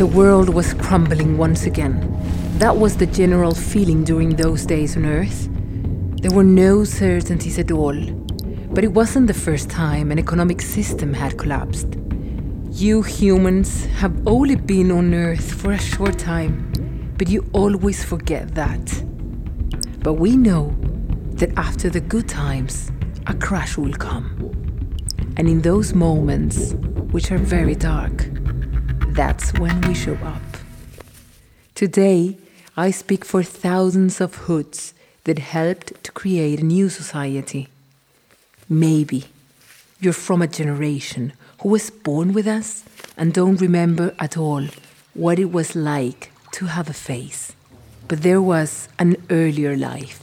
The world was crumbling once again. That was the general feeling during those days on Earth. There were no certainties at all. But it wasn't the first time an economic system had collapsed. You humans have only been on Earth for a short time, but you always forget that. But we know that after the good times, a crash will come. And in those moments, which are very dark, that's when we show up. Today, I speak for thousands of hoods that helped to create a new society. Maybe you're from a generation who was born with us and don't remember at all what it was like to have a face. But there was an earlier life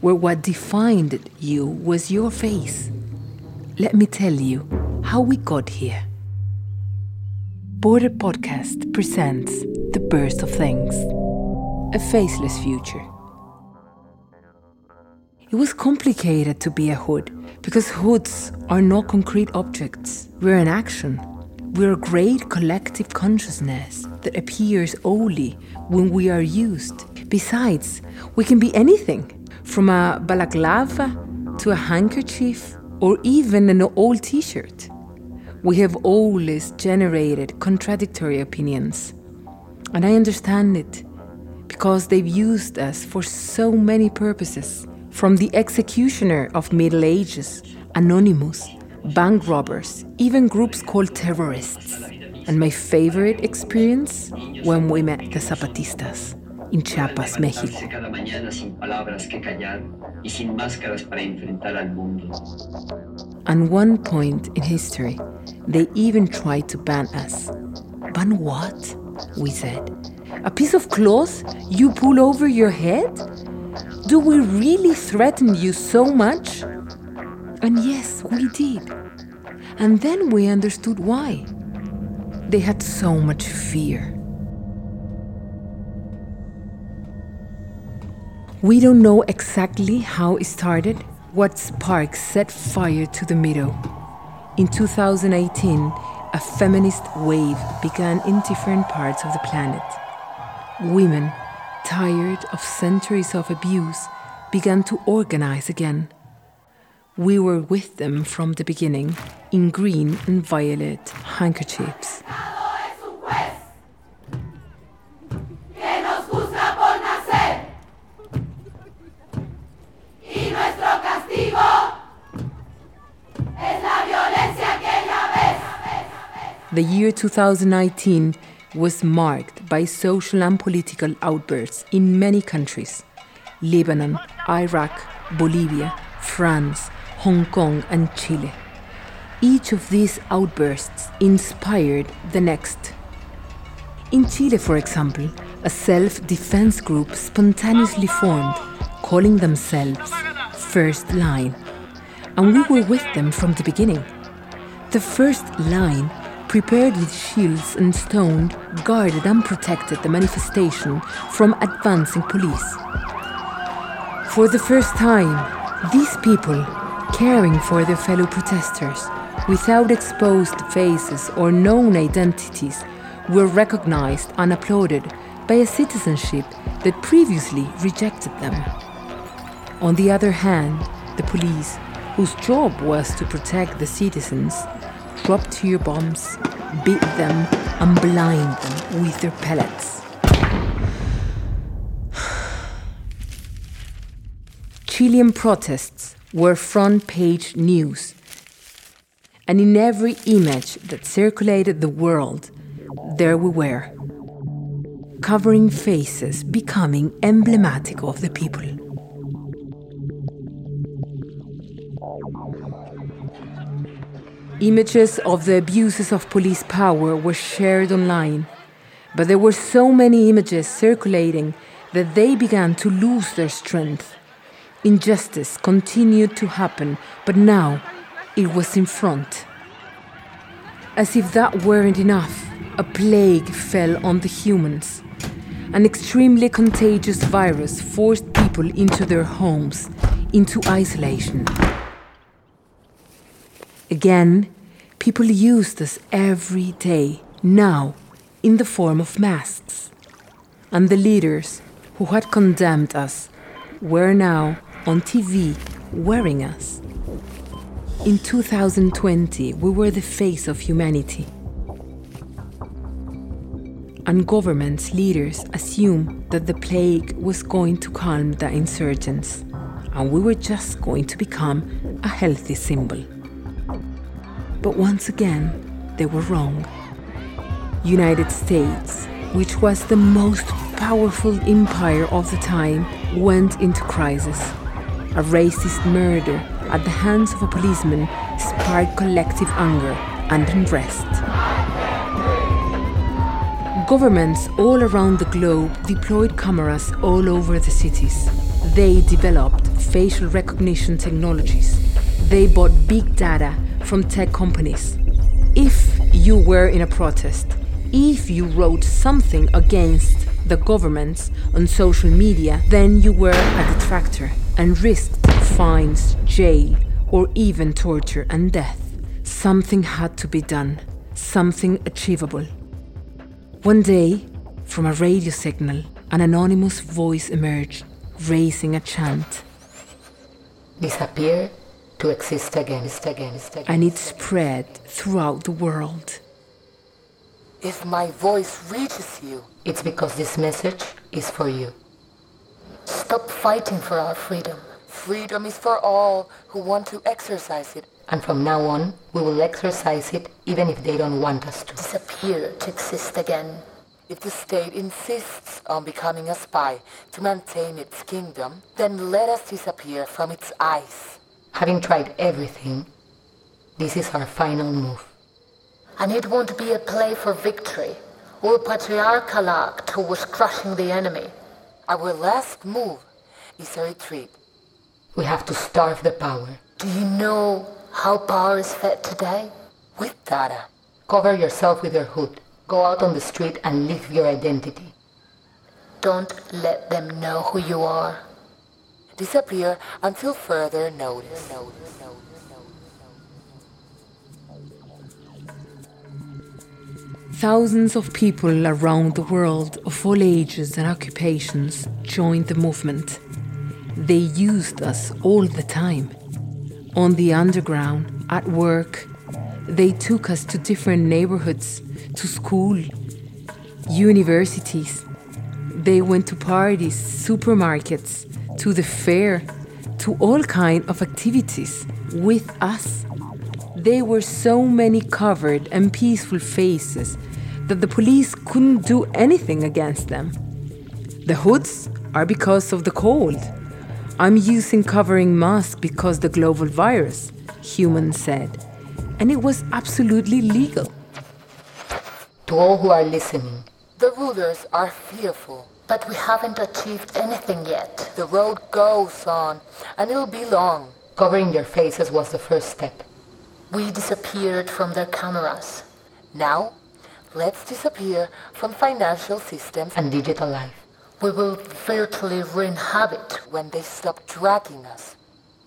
where what defined you was your face. Let me tell you how we got here. Border Podcast presents The Burst of Things, a faceless future. It was complicated to be a hood because hoods are not concrete objects. We're an action. We're a great collective consciousness that appears only when we are used. Besides, we can be anything from a balaclava to a handkerchief or even an old t shirt. We have always generated contradictory opinions. And I understand it because they've used us for so many purposes from the executioner of Middle Ages, Anonymous, bank robbers, even groups called terrorists. And my favorite experience when we met the Zapatistas in Chiapas, México. And one point in history, they even tried to ban us. Ban what? We said. A piece of cloth you pull over your head? Do we really threaten you so much? And yes, we did. And then we understood why. They had so much fear. We don't know exactly how it started, what spark set fire to the Middle. In 2018, a feminist wave began in different parts of the planet. Women, tired of centuries of abuse, began to organize again. We were with them from the beginning in green and violet handkerchiefs. The year 2019 was marked by social and political outbursts in many countries Lebanon, Iraq, Bolivia, France, Hong Kong, and Chile. Each of these outbursts inspired the next. In Chile, for example, a self defense group spontaneously formed, calling themselves First Line. And we were with them from the beginning. The first line prepared with shields and stone, guarded and protected the manifestation from advancing police. For the first time, these people, caring for their fellow protesters, without exposed faces or known identities, were recognized and applauded by a citizenship that previously rejected them. On the other hand, the police, whose job was to protect the citizens, dropped tear bombs, beat them, and blind them with their pellets. Chilean protests were front page news, and in every image that circulated the world, there we were, covering faces becoming emblematic of the people. Images of the abuses of police power were shared online, but there were so many images circulating that they began to lose their strength. Injustice continued to happen, but now it was in front. As if that weren't enough, a plague fell on the humans. An extremely contagious virus forced people into their homes, into isolation. Again, people use this every day. Now, in the form of masks. And the leaders who had condemned us were now on TV wearing us. In 2020, we were the face of humanity. And governments, leaders assumed that the plague was going to calm the insurgents, and we were just going to become a healthy symbol. But once again, they were wrong. United States, which was the most powerful empire of the time, went into crisis. A racist murder at the hands of a policeman sparked collective anger and unrest. Governments all around the globe deployed cameras all over the cities. They developed facial recognition technologies. They bought big data from tech companies. If you were in a protest, if you wrote something against the governments on social media, then you were a detractor and risked fines, jail, or even torture and death. Something had to be done, something achievable. One day, from a radio signal, an anonymous voice emerged, raising a chant. Disappear to exist again, again, again. And it spread throughout the world. If my voice reaches you, it's because this message is for you. Stop fighting for our freedom. Freedom is for all who want to exercise it. And from now on, we will exercise it even if they don't want us to. Disappear to exist again. If the state insists on becoming a spy to maintain its kingdom, then let us disappear from its eyes. Having tried everything, this is our final move. And it won't be a play for victory or patriarchal act towards crushing the enemy. Our last move is a retreat. We have to starve the power. Do you know how power is fed today? With data. Cover yourself with your hood. Go out on the street and leave your identity. Don't let them know who you are disappear until further notice. Thousands of people around the world of all ages and occupations joined the movement. They used us all the time. On the underground, at work, they took us to different neighborhoods, to school, universities. They went to parties, supermarkets, to the fair, to all kind of activities with us. There were so many covered and peaceful faces that the police couldn't do anything against them. The hoods are because of the cold. I'm using covering mask because the global virus, human said. And it was absolutely legal. To all who are listening, the rulers are fearful but we haven't achieved anything yet. The road goes on, and it'll be long. Covering their faces was the first step. We disappeared from their cameras. Now, let's disappear from financial systems and digital life. We will virtually re-inhabit when they stop tracking us.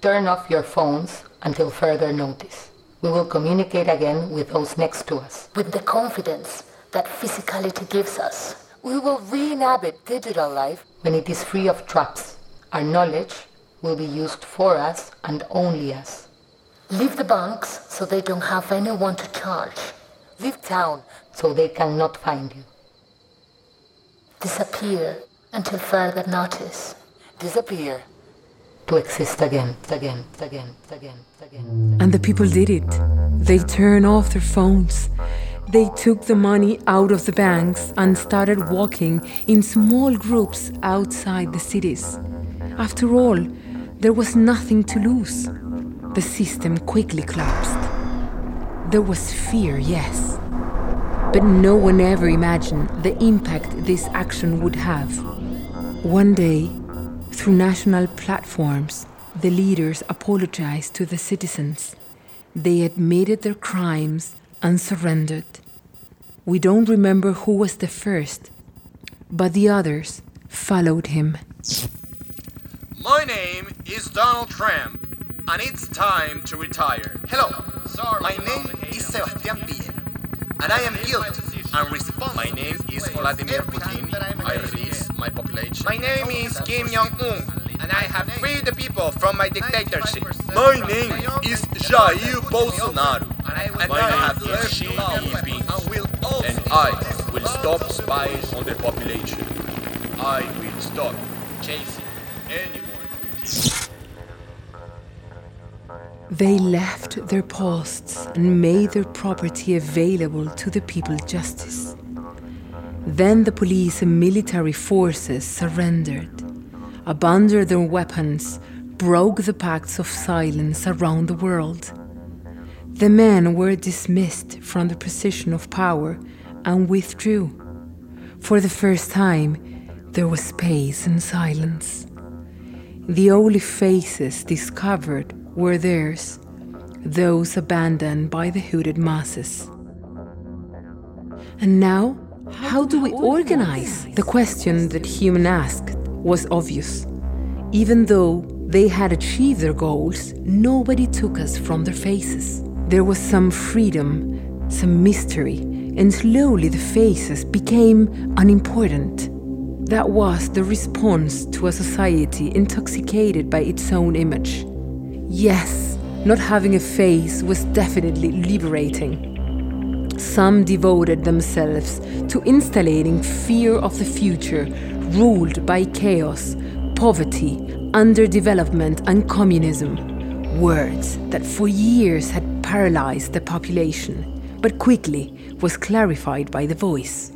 Turn off your phones until further notice. We will communicate again with those next to us. With the confidence that physicality gives us. We will re-inhabit digital life when it is free of traps. Our knowledge will be used for us and only us. Leave the banks so they don't have anyone to charge. Leave town so they cannot find you. Disappear until further notice. Disappear. To exist again, again, again, again, again. And the people did it. They turned off their phones. They took the money out of the banks and started walking in small groups outside the cities. After all, there was nothing to lose. The system quickly collapsed. There was fear, yes, but no one ever imagined the impact this action would have. One day, through national platforms, the leaders apologized to the citizens. They admitted their crimes and surrendered. We don't remember who was the first, but the others followed him. My name is Donald Trump, and it's time to retire. Hello, Sorry my name is Sebastián Piñera, and I am guilty and responsible. My name is Vladimir Putin. I release my population. My name is Kim Jong Un, and I have freed the people from my dictatorship. My name is Jair Bolsonaro. And My I name have is left Xi Jinping. and will I will stop spying on the population. I will stop chasing anyone. They left their posts and made their property available to the people justice. Then the police and military forces surrendered, abandoned their weapons, broke the pacts of silence around the world. The men were dismissed from the position of power and withdrew. For the first time, there was space and silence. The only faces discovered were theirs, those abandoned by the hooded masses. And now, how do we organize? The question that Human asked was obvious. Even though they had achieved their goals, nobody took us from their faces. There was some freedom, some mystery, and slowly the faces became unimportant. That was the response to a society intoxicated by its own image. Yes, not having a face was definitely liberating. Some devoted themselves to instilling fear of the future, ruled by chaos, poverty, underdevelopment, and communism. Words that for years had paralyzed the population, but quickly was clarified by the voice.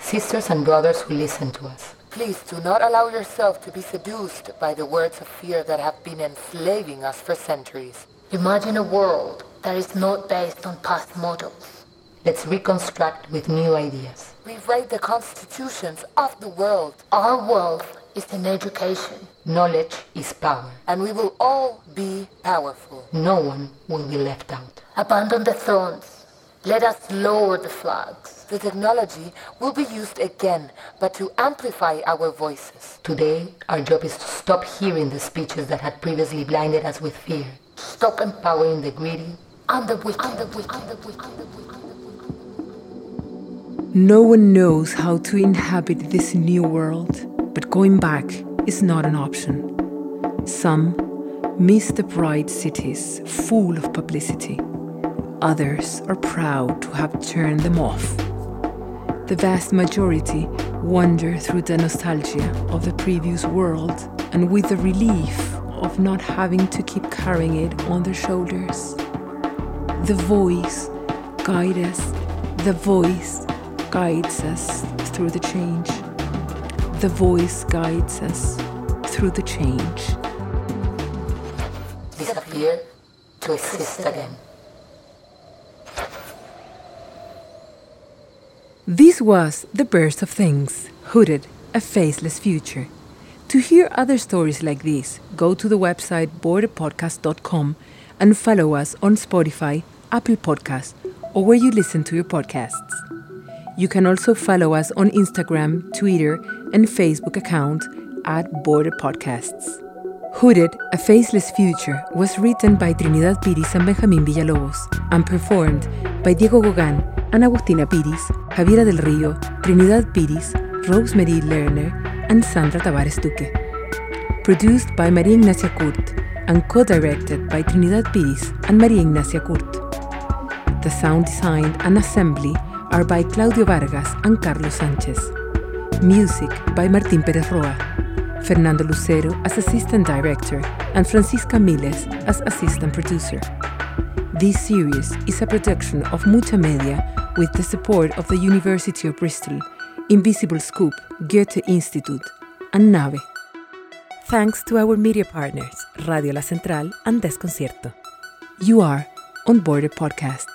Sisters and brothers who listen to us, Please do not allow yourself to be seduced by the words of fear that have been enslaving us for centuries. Imagine a world that is not based on past models. let's reconstruct with new ideas. Rewrite the constitutions of the world, Our world is in education. Knowledge is power. and we will all be powerful. No one will be left out. Abandon the thrones. Let us lower the flags. The technology will be used again, but to amplify our voices. Today, our job is to stop hearing the speeches that had previously blinded us with fear, Stop empowering the greedy, and the wicked. And the wicked. And the wicked. And the wicked. No one knows how to inhabit this new world, but going back is not an option. Some miss the bright cities full of publicity. Others are proud to have turned them off. The vast majority wander through the nostalgia of the previous world and with the relief of not having to keep carrying it on their shoulders. The voice guides us, the voice guides us through the change. The voice guides us through the change. disappear to exist again. This was The Birth of Things, Hooded, A Faceless Future. To hear other stories like this, go to the website borderpodcast.com and follow us on Spotify, Apple Podcasts, or where you listen to your podcasts. You can also follow us on Instagram, Twitter, and Facebook account at Border Podcasts. Hooded, A Faceless Future was written by Trinidad Piris and Benjamín Villalobos and performed by Diego Gogán, Ana Agustina Piris, Javiera del Río, Trinidad Piris, Rosemary Lerner, and Sandra Tavares Duque. Produced by María Ignacia Kurt and co-directed by Trinidad Piris and María Ignacia Kurt. The sound design and assembly are by Claudio Vargas and Carlos Sanchez. Music by Martín Pérez Roa. Fernando Lucero as assistant director and Francisca Miles as assistant producer. This series is a production of Mucha Media with the support of the University of Bristol, Invisible Scoop, Goethe Institute, and NAVE. Thanks to our media partners, Radio La Central and Desconcierto. You are on Border Podcast.